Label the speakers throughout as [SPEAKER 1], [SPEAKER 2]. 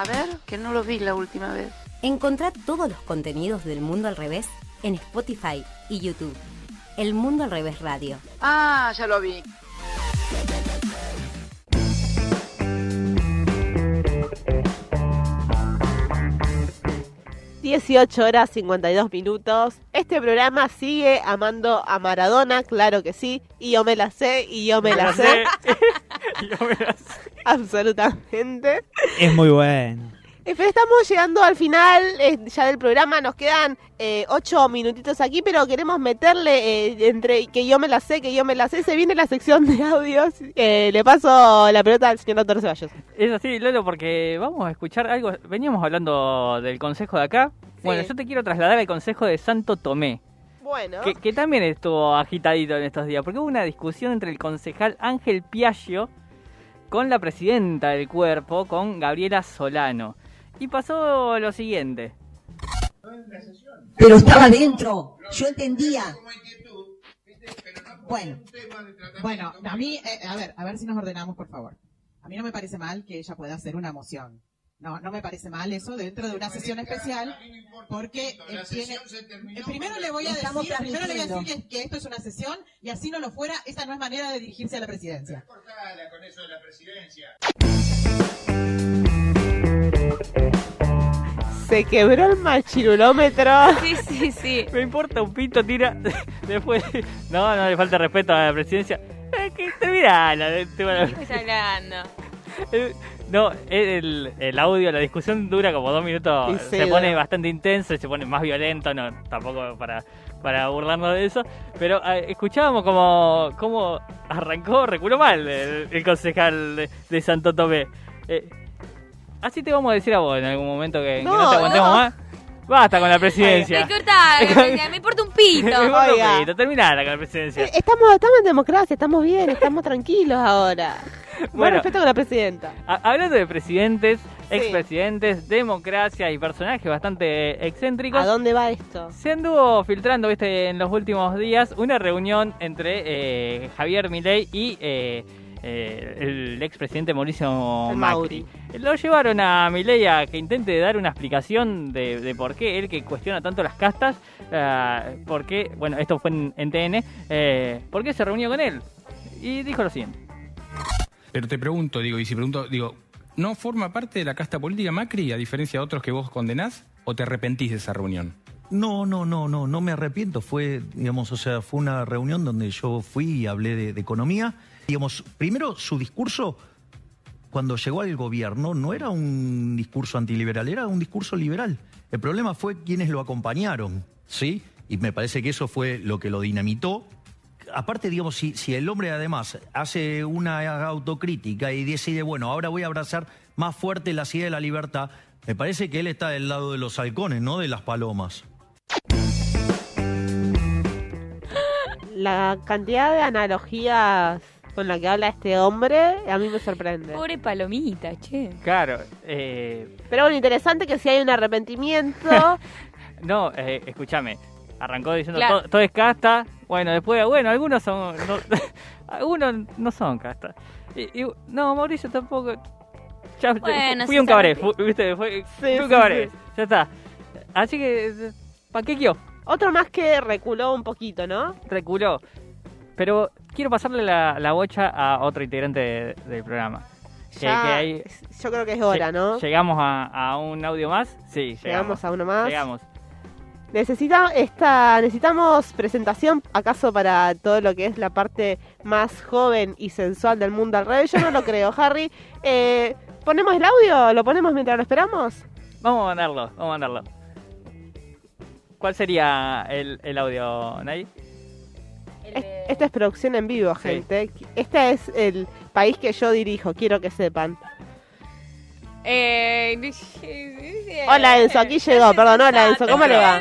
[SPEAKER 1] A ver, que no lo vi la última vez.
[SPEAKER 2] Encontrá todos los contenidos del Mundo al Revés en Spotify y YouTube. El Mundo al Revés Radio.
[SPEAKER 1] Ah, ya lo vi.
[SPEAKER 3] 18 horas 52 minutos. Este programa sigue amando a Maradona, claro que sí. Y yo me la sé, y yo me la sé.
[SPEAKER 4] Yo me la sé.
[SPEAKER 3] Absolutamente.
[SPEAKER 5] Es muy bueno.
[SPEAKER 3] Eh, Pero estamos llegando al final eh, ya del programa. Nos quedan eh, ocho minutitos aquí, pero queremos meterle eh, entre que yo me la sé, que yo me la sé. Se viene la sección de audios. Eh, le paso la pelota al señor doctor Ceballos.
[SPEAKER 4] Es así, Lolo, porque vamos a escuchar algo. Veníamos hablando del consejo de acá. Bueno, yo te quiero trasladar al consejo de Santo Tomé,
[SPEAKER 3] Bueno,
[SPEAKER 4] que, que también estuvo agitadito en estos días, porque hubo una discusión entre el concejal Ángel Piaggio con la presidenta del cuerpo, con Gabriela Solano. Y pasó lo siguiente.
[SPEAKER 6] Pero estaba adentro, yo entendía. Bueno,
[SPEAKER 7] Bueno, a mí, eh, a ver, a ver si nos ordenamos, por favor. A mí no me parece mal que ella pueda hacer una moción. No, no me parece mal eso dentro de una sesión especial, porque eh, tiene... Eh, primero le voy a decir,
[SPEAKER 6] Estamos
[SPEAKER 7] primero le voy a decir
[SPEAKER 6] transmitiendo.
[SPEAKER 7] que, que esto es una sesión y así no lo fuera, esa no es manera de dirigirse a la presidencia.
[SPEAKER 3] se quebró el machirulómetro.
[SPEAKER 8] Sí, sí, sí.
[SPEAKER 4] Me importa un pito, tira. Después. No, no le falta respeto a la presidencia. Eh, que terminala.
[SPEAKER 8] ¿Qué estás hablando?
[SPEAKER 4] No, el, el audio, la discusión dura como dos minutos. Se pone bastante intenso y se pone más violento. No, tampoco para, para burlarnos de eso. Pero eh, escuchábamos como, como arrancó, reculó mal el, el concejal de, de Santo Tomé. Eh, así te vamos a decir a vos en algún momento que, que no, te aguantemos
[SPEAKER 3] no.
[SPEAKER 4] más. Basta con la presidencia.
[SPEAKER 8] Me corta, me importa un pito.
[SPEAKER 4] Me importa un
[SPEAKER 3] Oiga.
[SPEAKER 4] pito, terminala con la presidencia.
[SPEAKER 3] Eh, Estamos, estamos en democracia, estamos bien, estamos tranquilos ahora. Bueno, respeto con la presidenta.
[SPEAKER 4] Ha- Hablando de presidentes, expresidentes, democracia y personajes bastante excéntricos.
[SPEAKER 3] ¿A dónde va esto?
[SPEAKER 4] Se anduvo filtrando, viste, en los últimos días una reunión entre eh, Javier Milei y eh, eh, el expresidente Mauricio Macri. Lo llevaron a Milei a que intente dar una explicación de, de por qué él que cuestiona tanto las castas, eh, por qué, bueno, esto fue en, en TN, eh, por qué se reunió con él. Y dijo lo siguiente.
[SPEAKER 9] Pero te pregunto, digo, y si pregunto, digo, ¿no forma parte de la casta política Macri, a diferencia de otros que vos condenás? ¿O te arrepentís de esa reunión?
[SPEAKER 5] No, no, no, no, no me arrepiento. Fue, digamos, o sea, fue una reunión donde yo fui y hablé de, de economía. Digamos, primero su discurso, cuando llegó al gobierno, no era un discurso antiliberal, era un discurso liberal. El problema fue quienes lo acompañaron, ¿sí? Y me parece que eso fue lo que lo dinamitó. Aparte, digamos, si, si el hombre además hace una autocrítica y decide, bueno, ahora voy a abrazar más fuerte la idea de la libertad, me parece que él está del lado de los halcones, no de las palomas.
[SPEAKER 3] La cantidad de analogías con la que habla este hombre a mí me sorprende.
[SPEAKER 8] Pobre palomita, che.
[SPEAKER 4] Claro, eh,
[SPEAKER 3] Pero bueno, interesante que si hay un arrepentimiento,
[SPEAKER 4] No, eh, escúchame. Arrancó diciendo
[SPEAKER 8] Claro.
[SPEAKER 4] todo, todo es casta. Bueno, después, bueno, algunos son. No, algunos no son casta. Y, y- no, Mauricio tampoco. Ya,
[SPEAKER 8] Bueno,
[SPEAKER 4] fui un cabaret,
[SPEAKER 8] arrepiente.
[SPEAKER 4] fu- ¿viste? Fue, fui un
[SPEAKER 3] sí,
[SPEAKER 4] cabaret. Ya está. Así que. ¿Para qué quiero?
[SPEAKER 3] otro más que reculó un poquito, ¿no?
[SPEAKER 4] Reculó. Pero quiero pasarle la, la bocha a otro integrante de- del programa. Que-
[SPEAKER 3] Ya,
[SPEAKER 4] que ahí-
[SPEAKER 3] yo creo que es hora, ¿no?
[SPEAKER 4] ¿Llegamos a, a un audio más? Sí, llegamos.
[SPEAKER 3] Llegamos a uno más.
[SPEAKER 4] Llegamos.
[SPEAKER 3] Necesita esta, necesitamos presentación, acaso para todo lo que es la parte más joven y sensual del mundo al revés. Yo no lo creo, Harry. Eh, ¿Ponemos el audio? ¿Lo ponemos mientras lo esperamos?
[SPEAKER 4] Vamos a mandarlo, vamos a mandarlo. ¿Cuál sería el, el audio, Nay?
[SPEAKER 3] Es- Esta es producción en vivo, gente. Este es el país que yo dirijo, quiero que sepan.
[SPEAKER 8] Eh,
[SPEAKER 3] Hola Enzo, aquí llegó, perdón, hola Enzo, ¿cómo le va?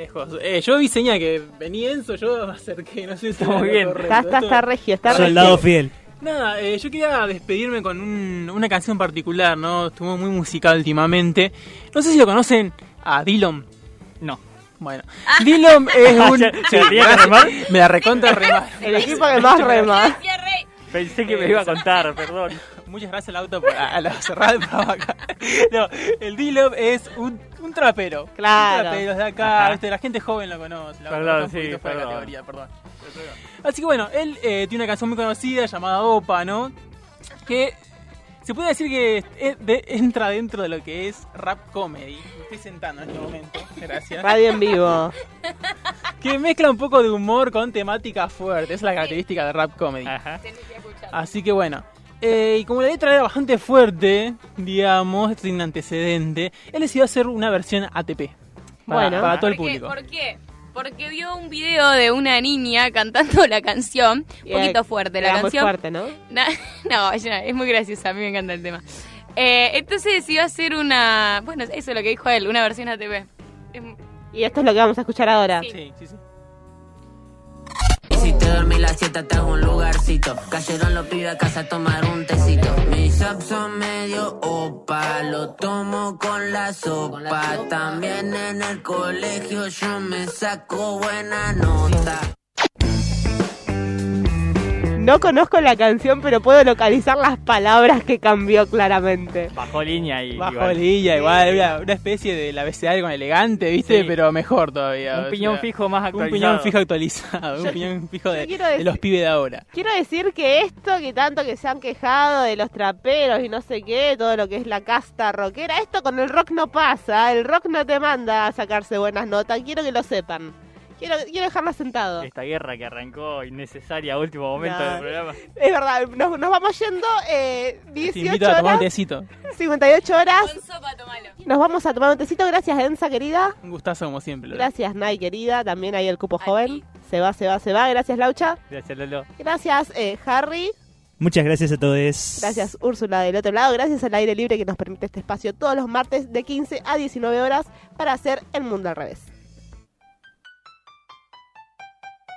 [SPEAKER 10] Lejos. Eh, yo vi señal que venía Enzo, yo me acerqué, no sé si
[SPEAKER 4] Está muy bien.
[SPEAKER 3] Está, está, está regio, está
[SPEAKER 5] Soldado
[SPEAKER 3] regio.
[SPEAKER 5] fiel.
[SPEAKER 10] Nada, eh, yo quería despedirme con un- una canción particular, ¿no? Estuvo muy musical últimamente. No sé si lo conocen a Dillon.
[SPEAKER 4] No.
[SPEAKER 10] Bueno, Dillon es un...
[SPEAKER 4] ¿Se- se la tenía que remar?
[SPEAKER 10] Me la recontra remar.
[SPEAKER 3] El equipo que más rema.
[SPEAKER 4] Pensé que me iba a contar, perdón.
[SPEAKER 10] Muchas gracias, Lauta, por a, a la cerrada del programa acá. No, el D-Love es un, un trapero.
[SPEAKER 3] Claro.
[SPEAKER 10] Un trapero de acá, la gente joven lo conoce. La
[SPEAKER 4] Perdón, sí,
[SPEAKER 10] de
[SPEAKER 4] perdón.
[SPEAKER 10] categoría, perdón. Así que bueno, él eh, tiene una canción muy conocida llamada Opa, ¿no? Que se puede decir que es de- entra dentro de lo que es rap comedy. Me estoy sentando en este momento, gracias.
[SPEAKER 3] Radio en vivo.
[SPEAKER 10] Que mezcla un poco de humor con temática fuerte. Es la característica de rap comedy.
[SPEAKER 4] Ajá.
[SPEAKER 10] Así que bueno. Eh, y como la letra era bastante fuerte, digamos, esto tiene un antecedente, él decidió hacer una versión ATP. Para,
[SPEAKER 3] Bueno.
[SPEAKER 10] para todo el público.
[SPEAKER 8] ¿Por qué? Porque vio un video de una niña cantando la canción, un poquito fuerte la
[SPEAKER 3] era muy
[SPEAKER 8] canción.
[SPEAKER 3] fuerte, ¿no?
[SPEAKER 8] Na- no, ya, es muy graciosa, a mí me encanta el tema. Eh, entonces decidió hacer una, bueno, eso es lo que dijo él, una versión ATP. Es-
[SPEAKER 3] Y esto es lo que vamos a escuchar ahora.
[SPEAKER 8] Sí.
[SPEAKER 10] Sí, sí, sí.
[SPEAKER 11] Te dormí la siesta te un lugarcito. Cayeron los pibes a casa a tomar un tecito. Mis apps son medio opa Lo tomo con la sopa. También en el colegio yo me saco buena nota
[SPEAKER 3] No conozco la canción, pero puedo localizar las palabras que cambió claramente.
[SPEAKER 4] Bajó línea y.
[SPEAKER 10] Bajo
[SPEAKER 4] igual.
[SPEAKER 10] lilla, igual, una, una especie de la abecedario con elegante, ¿viste?
[SPEAKER 4] Sí.
[SPEAKER 10] Pero mejor todavía.
[SPEAKER 4] Un piñón
[SPEAKER 10] sea,
[SPEAKER 4] fijo más
[SPEAKER 10] Un
[SPEAKER 4] actualizado.
[SPEAKER 10] piñón fijo actualizado, un piñón fijo de, de los pibes de ahora.
[SPEAKER 3] Quiero decir que esto que tanto que se han quejado de los traperos y no sé qué, todo lo que es la casta rockera, esto con el rock no pasa, el rock no te manda a sacarse buenas notas, quiero que lo sepan. Quiero, quiero dejarlo sentado.
[SPEAKER 4] Esta guerra que arrancó innecesaria a último momento
[SPEAKER 3] No.
[SPEAKER 4] del programa.
[SPEAKER 3] Es verdad, nos, nos vamos yendo eh,
[SPEAKER 10] Te
[SPEAKER 3] 18
[SPEAKER 10] invito a tomar un
[SPEAKER 3] horas,
[SPEAKER 10] tecito.
[SPEAKER 3] 58 horas.
[SPEAKER 8] Con sopa.
[SPEAKER 3] Nos vamos a tomar un tecito. Gracias, Enza, querida.
[SPEAKER 10] Un gustazo como siempre.
[SPEAKER 3] Gracias, Nay, querida. También hay el cupo joven. Se va, se va, se va. Gracias, Laucha.
[SPEAKER 4] Gracias, Lolo.
[SPEAKER 3] Gracias, eh, Harry.
[SPEAKER 12] Muchas gracias a todos.
[SPEAKER 3] Gracias, Úrsula, del otro lado. Gracias al aire libre que nos permite este espacio todos los martes de 15 a 19 horas para hacer el mundo al revés.